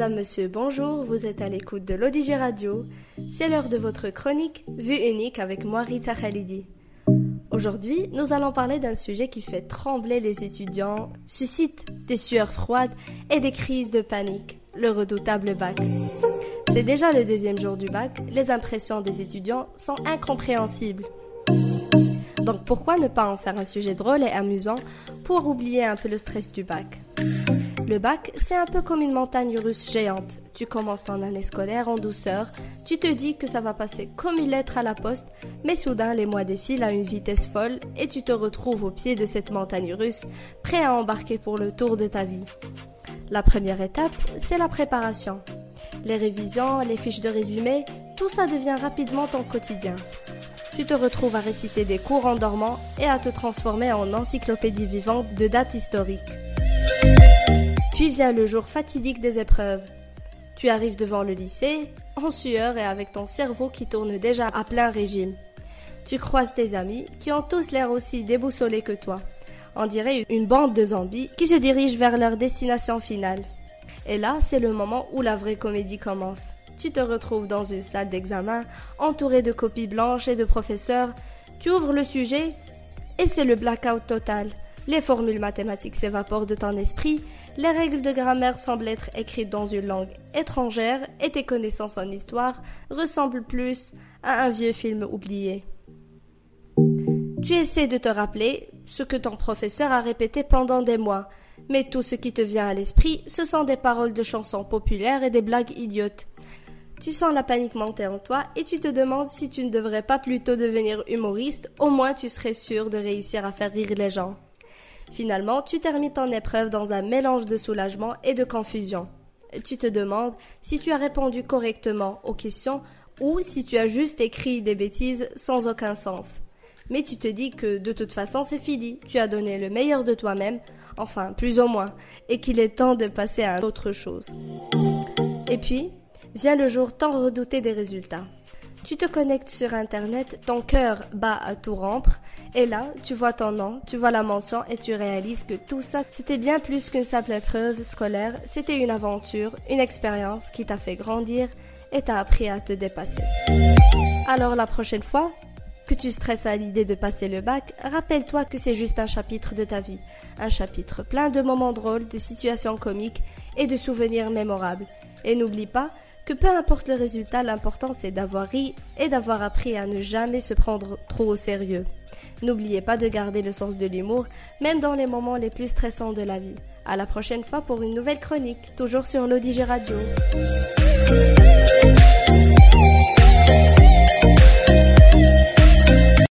Madame, Monsieur, bonjour, vous êtes à l'écoute de l'Odigé Radio. C'est l'heure de votre chronique Vue unique avec moi, Rita Khalidi. Aujourd'hui, nous allons parler d'un sujet qui fait trembler les étudiants, suscite des sueurs froides et des crises de panique, le redoutable bac. C'est déjà le deuxième jour du bac, les impressions des étudiants sont incompréhensibles. Donc pourquoi ne pas en faire un sujet drôle et amusant pour oublier un peu le stress du bac? Le bac, c'est un peu comme une montagne russe géante. Tu commences ton année scolaire en douceur, tu te dis que ça va passer comme une lettre à la poste, mais soudain les mois défilent à une vitesse folle et tu te retrouves au pied de cette montagne russe, prêt à embarquer pour le tour de ta vie. La première étape, c'est la préparation. Les révisions, les fiches de résumé, tout ça devient rapidement ton quotidien tu te retrouves à réciter des cours en dormant et à te transformer en encyclopédie vivante de dates historiques. Puis vient le jour fatidique des épreuves. Tu arrives devant le lycée, en sueur et avec ton cerveau qui tourne déjà à plein régime. Tu croises tes amis qui ont tous l'air aussi déboussolés que toi. On dirait une bande de zombies qui se dirigent vers leur destination finale. Et là, c'est le moment où la vraie comédie commence tu te retrouves dans une salle d'examen, entouré de copies blanches et de professeurs. Tu ouvres le sujet et c'est le blackout total. Les formules mathématiques s'évaporent de ton esprit, les règles de grammaire semblent être écrites dans une langue étrangère et tes connaissances en histoire ressemblent plus à un vieux film oublié. Tu essaies de te rappeler ce que ton professeur a répété pendant des mois, mais tout ce qui te vient à l'esprit, ce sont des paroles de chansons populaires et des blagues idiotes. Tu sens la panique monter en toi et tu te demandes si tu ne devrais pas plutôt devenir humoriste, au moins tu serais sûr de réussir à faire rire les gens. Finalement, tu termines ton épreuve dans un mélange de soulagement et de confusion. Tu te demandes si tu as répondu correctement aux questions ou si tu as juste écrit des bêtises sans aucun sens. Mais tu te dis que de toute façon c'est fini, tu as donné le meilleur de toi-même, enfin plus ou moins, et qu'il est temps de passer à autre chose. Et puis, vient le jour tant redouté des résultats. Tu te connectes sur Internet, ton cœur bat à tout rompre, et là, tu vois ton nom, tu vois la mention et tu réalises que tout ça, c'était bien plus qu'une simple épreuve scolaire, c'était une aventure, une expérience qui t'a fait grandir et t'a appris à te dépasser. Alors la prochaine fois que tu stresses à l'idée de passer le bac, rappelle-toi que c'est juste un chapitre de ta vie, un chapitre plein de moments drôles, de situations comiques et de souvenirs mémorables. Et n'oublie pas que peu importe le résultat, l'important c'est d'avoir ri et d'avoir appris à ne jamais se prendre trop au sérieux. N'oubliez pas de garder le sens de l'humour, même dans les moments les plus stressants de la vie. À la prochaine fois pour une nouvelle chronique, toujours sur l'Odige Radio.